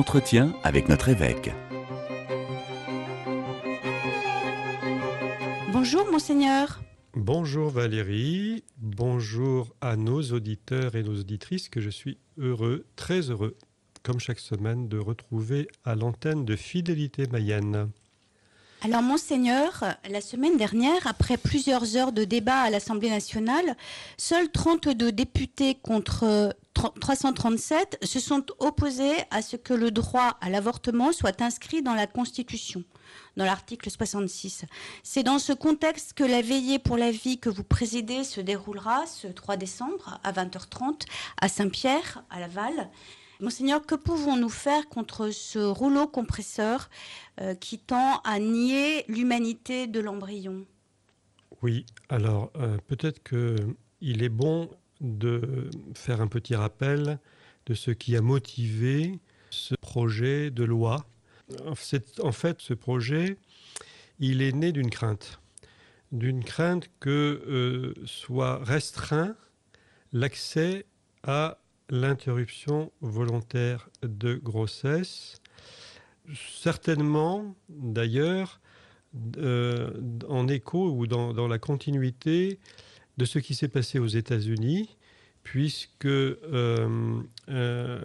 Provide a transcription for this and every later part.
Entretien avec notre évêque. Bonjour monseigneur. Bonjour Valérie, bonjour à nos auditeurs et nos auditrices que je suis heureux, très heureux, comme chaque semaine, de retrouver à l'antenne de Fidélité Mayenne. Alors monseigneur, la semaine dernière, après plusieurs heures de débat à l'Assemblée nationale, seuls 32 députés contre 337 se sont opposés à ce que le droit à l'avortement soit inscrit dans la Constitution, dans l'article 66. C'est dans ce contexte que la veillée pour la vie que vous présidez se déroulera ce 3 décembre à 20h30 à Saint-Pierre, à Laval. Monseigneur, que pouvons-nous faire contre ce rouleau compresseur euh, qui tend à nier l'humanité de l'embryon? Oui, alors euh, peut-être qu'il est bon de faire un petit rappel de ce qui a motivé ce projet de loi. En fait, ce projet, il est né d'une crainte, d'une crainte que euh, soit restreint l'accès à l'interruption volontaire de grossesse. Certainement, d'ailleurs, euh, en écho ou dans, la continuité de ce qui s'est passé aux États-Unis, puisque euh, euh,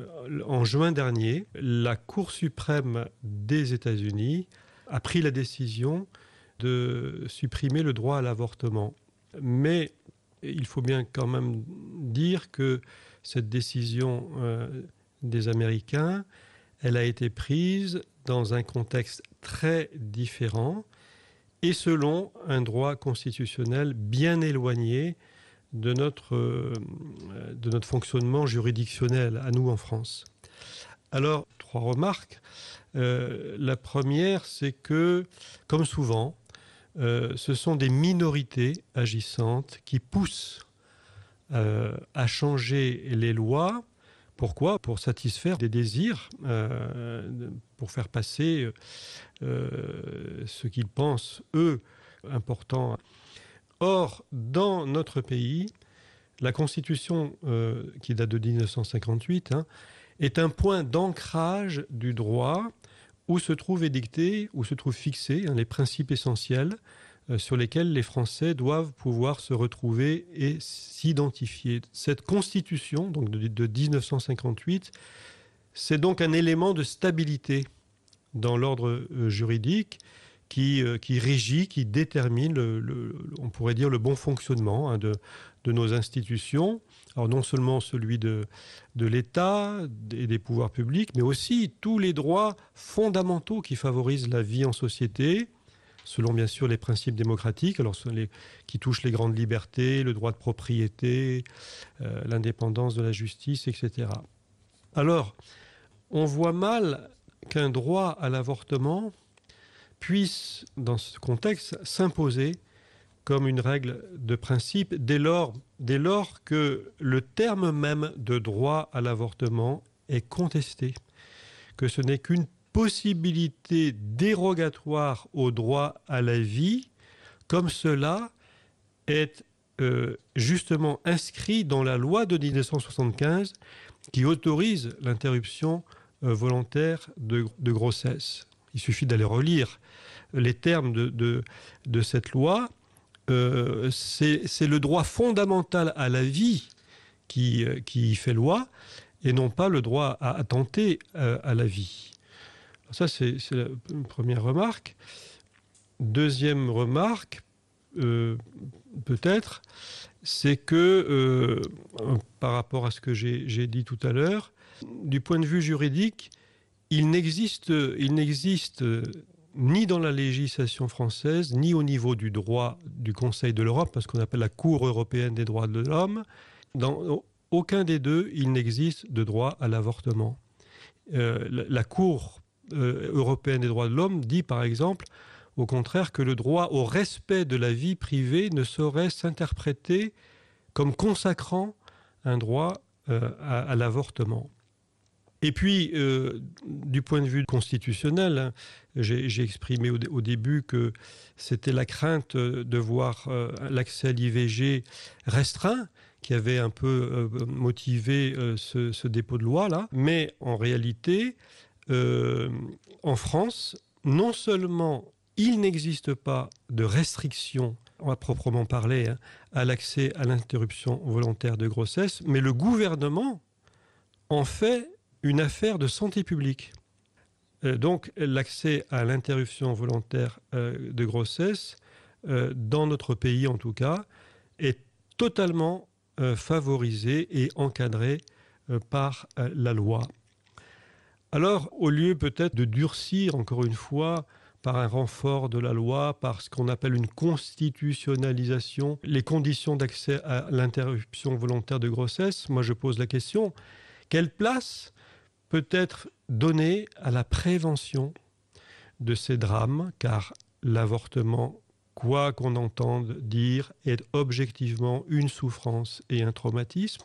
en juin dernier, la Cour suprême des États-Unis a pris la décision de supprimer le droit à l'avortement. Mais il faut bien quand même dire que cette décision euh, des Américains, elle a été prise dans un contexte très différent et selon un droit constitutionnel bien éloigné de notre, euh, fonctionnement juridictionnel à nous en France. Alors, trois remarques. Euh, la première, c'est que, comme souvent, ce sont des minorités agissantes qui poussent euh, à changer les lois. Pourquoi? Pour satisfaire des désirs, euh, pour faire passer euh, ce qu'ils pensent, eux, important. Or, dans notre pays, la Constitution, qui date de 1958, hein, est un point d'ancrage du droit où se trouvent édictés, où se trouvent fixés hein, les principes essentiels euh, sur lesquels les Français doivent pouvoir se retrouver et s'identifier. Cette constitution donc de, 1958, c'est donc un élément de stabilité dans l'ordre euh, juridique qui, euh, qui, régit, qui détermine, on pourrait dire, le bon fonctionnement hein, de, de, nos institutions. Alors non seulement celui de, de l'État et des pouvoirs publics, mais aussi tous les droits fondamentaux qui favorisent la vie en société, selon bien sûr les principes démocratiques, alors qui touchent les grandes libertés, le droit de propriété, euh, l'indépendance de la justice, etc. Alors, on voit mal qu'un droit à l'avortement puisse, dans ce contexte, s'imposer comme une règle de principe dès lors, dès lors que le terme même de droit à l'avortement est contesté, que ce n'est qu'une possibilité dérogatoire au droit à la vie, comme cela est euh, justement inscrit dans la loi de 1975 qui autorise l'interruption euh, volontaire de, grossesse. Il suffit d'aller relire les termes de, cette loi. Euh, c'est le droit fondamental à la vie qui, qui fait loi et non pas le droit à attenter à la vie. Ça, c'est la première remarque. Deuxième remarque, euh, peut-être, c'est que, euh, par rapport à ce que j'ai dit tout à l'heure, du point de vue juridique, il n'existe ni dans la législation française, ni au niveau du droit du Conseil de l'Europe, parce qu'on appelle la Cour européenne des droits de l'homme, dans aucun des deux, il n'existe de droit à l'avortement. Euh, la, la, Cour euh, européenne des droits de l'homme dit par exemple au contraire que le droit au respect de la vie privée ne saurait s'interpréter comme consacrant un droit euh, à, l'avortement. Et puis, euh, du point de vue constitutionnel, hein, j'ai exprimé au, début que c'était la crainte de voir l'accès à l'IVG restreint qui avait un peu motivé ce, ce, dépôt de loi là. Mais en réalité, en France, non seulement il n'existe pas de restriction à proprement parler, hein, à l'accès à l'interruption volontaire de grossesse, mais le gouvernement en fait une affaire de santé publique. Euh, donc l'accès à l'interruption volontaire euh, de grossesse, euh, dans notre pays en tout cas, est totalement favorisé et encadré par la loi. Alors, au lieu peut-être de durcir encore une fois par un renfort de la loi, par ce qu'on appelle une constitutionnalisation, les conditions d'accès à l'interruption volontaire de grossesse, moi je pose la question, quelle place peut être donnée à la prévention de ces drames, car l'avortement, quoi qu'on entende dire, est objectivement une souffrance et un traumatisme.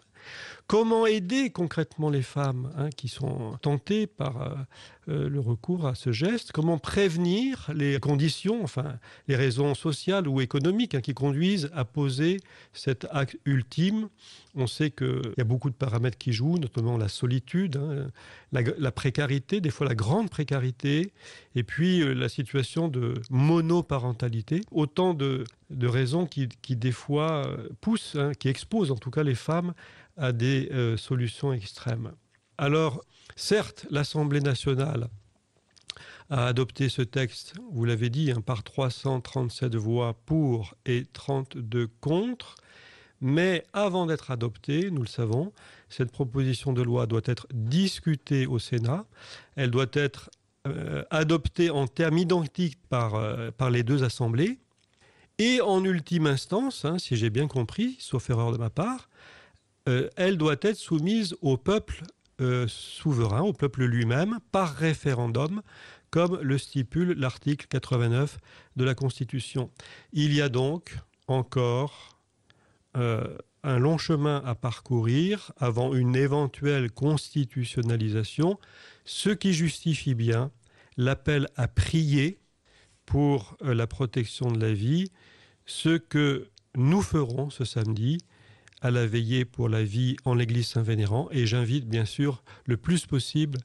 Comment aider concrètement les femmes hein, qui sont tentées par euh, euh, le recours à ce geste? Comment prévenir les conditions, enfin les raisons sociales ou économiques hein, qui conduisent à poser cet acte ultime? On sait qu'il y a beaucoup de paramètres qui jouent, notamment la solitude, hein, la, précarité, des fois la grande précarité, et puis euh, la situation de monoparentalité. Autant de, raisons qui, des fois poussent, qui exposent en tout cas les femmes à des euh, solutions extrêmes. Alors, certes, l'Assemblée nationale a adopté ce texte, vous l'avez dit, hein, par 337 voix pour et 32 contre, mais avant d'être adoptée, nous le savons, cette proposition de loi doit être discutée au Sénat, elle doit être euh, adoptée en termes identiques par, euh, par les deux assemblées, et en ultime instance, hein, si j'ai bien compris, sauf erreur de ma part, euh, elle doit être soumise au peuple euh, souverain, au peuple lui-même, par référendum, comme le stipule l'article 89 de la Constitution. Il y a donc encore euh, un long chemin à parcourir avant une éventuelle constitutionnalisation, ce qui justifie bien l'appel à prier pour la protection de la vie, ce que nous ferons ce samedi à la veillée pour la vie en l'église Saint-Vénérand et j'invite bien sûr le plus possible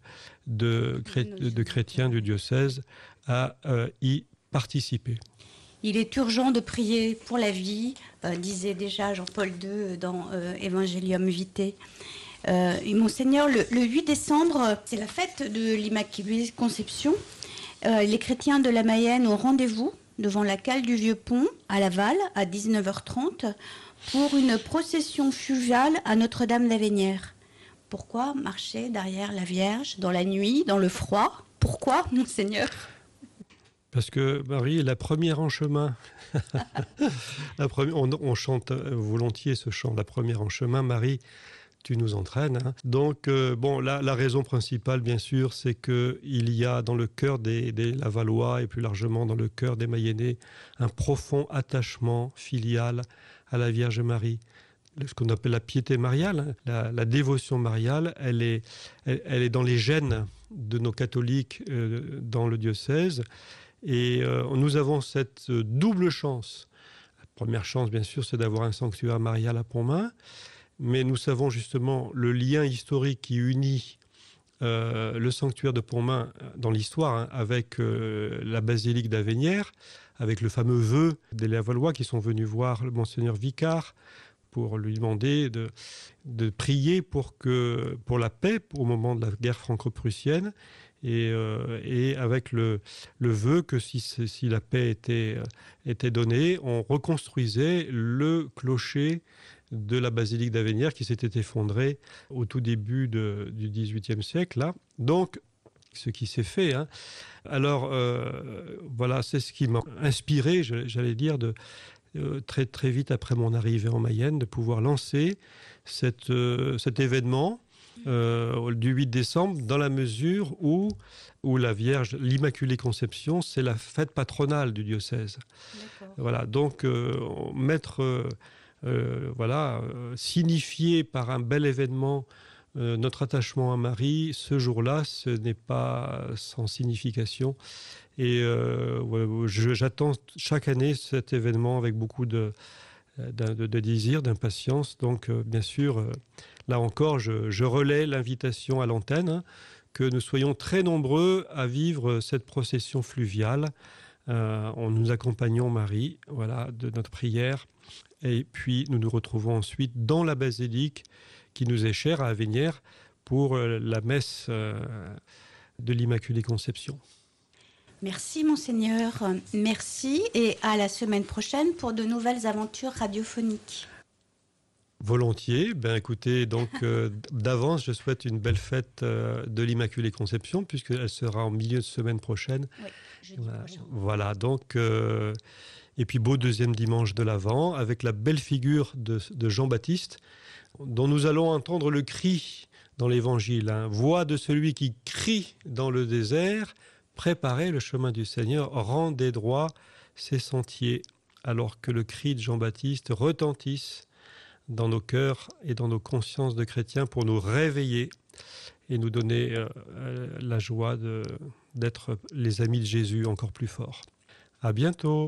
de, de chrétiens du diocèse à euh, y participer. Il est urgent de prier pour la vie, euh, disait déjà Jean-Paul II dans euh, Evangelium Vitae. et Monseigneur, le, le 8 décembre, c'est la fête de l'Immaculée Conception. les chrétiens de la Mayenne ont rendez-vous devant la cale du Vieux Pont à Laval à 19h30 pour une procession fugale à Notre-Dame d'Avenière. Pourquoi marcher derrière la Vierge dans la nuit, dans le froid? Pourquoi, monseigneur? Parce que Marie est la première en chemin. la première, on, chante volontiers ce chant, la première en chemin. Marie, tu nous entraînes. Hein. Donc, euh, bon, la, la, raison principale, bien sûr, c'est qu'il y a dans le cœur des, des, Lavallois et plus largement dans le cœur des Mayennais un profond attachement filial à la Vierge Marie. Ce qu'on appelle la piété mariale, hein. la, dévotion mariale, elle est, elle, est dans les gènes de nos catholiques euh, dans le diocèse. Et euh, nous avons cette double chance. La première chance, bien sûr, c'est d'avoir un sanctuaire marial à Pontmain. Mais nous savons justement le lien historique qui unit euh, le sanctuaire de Pontmain dans l'histoire hein, avec la basilique d'Avenières avec le fameux vœu des Lavallois qui sont venus voir le monseigneur Vicard pour lui demander de, prier pour, que, pour la paix au moment de la guerre franco-prussienne. Et, euh, avec le, vœu que si, si, la paix était donnée, on reconstruisait le clocher de la basilique d'Avenières qui s'était effondré au tout début de, du XVIIIe siècle. Là. Donc, ce qui s'est fait. Hein. Alors, euh, voilà, c'est ce qui m'a inspiré, j'allais dire, de, euh, très, très vite après mon arrivée en Mayenne, de pouvoir lancer cette, euh, cet événement du 8 décembre, dans la mesure où, où la Vierge, l'Immaculée Conception, c'est la fête patronale du diocèse. Voilà, donc mettre, voilà, signifier par un bel événement euh, notre attachement à Marie, ce jour-là, ce n'est pas sans signification. Et euh, j'attends chaque année cet événement avec beaucoup de, désir, d'impatience. Donc, euh, bien sûr, là encore, je, relais l'invitation à l'antenne hein, que nous soyons très nombreux à vivre cette procession fluviale. Euh, on nous accompagnons Marie, voilà, de notre prière. Et puis nous nous retrouvons ensuite dans la basilique qui nous est chère à Avenières pour euh, la messe euh, de l'Immaculée Conception. Merci monseigneur, merci et à la semaine prochaine pour de nouvelles aventures radiophoniques. Volontiers. Ben écoutez, donc euh, d'avance, je souhaite une belle fête de l'Immaculée Conception puisqu'elle sera en milieu de semaine prochaine. Oui, jeudi Voilà, prochain. voilà, donc et puis beau deuxième dimanche de l'Avent avec la belle figure de, Jean-Baptiste dont nous allons entendre le cri dans l'Évangile. hein. Voix de celui qui crie dans le désert, préparez le chemin du Seigneur, rendez droit ses sentiers, alors que le cri de Jean-Baptiste retentisse dans nos cœurs et dans nos consciences de chrétiens pour nous réveiller et nous donner euh, euh, la joie d'être les amis de Jésus encore plus forts. À bientôt.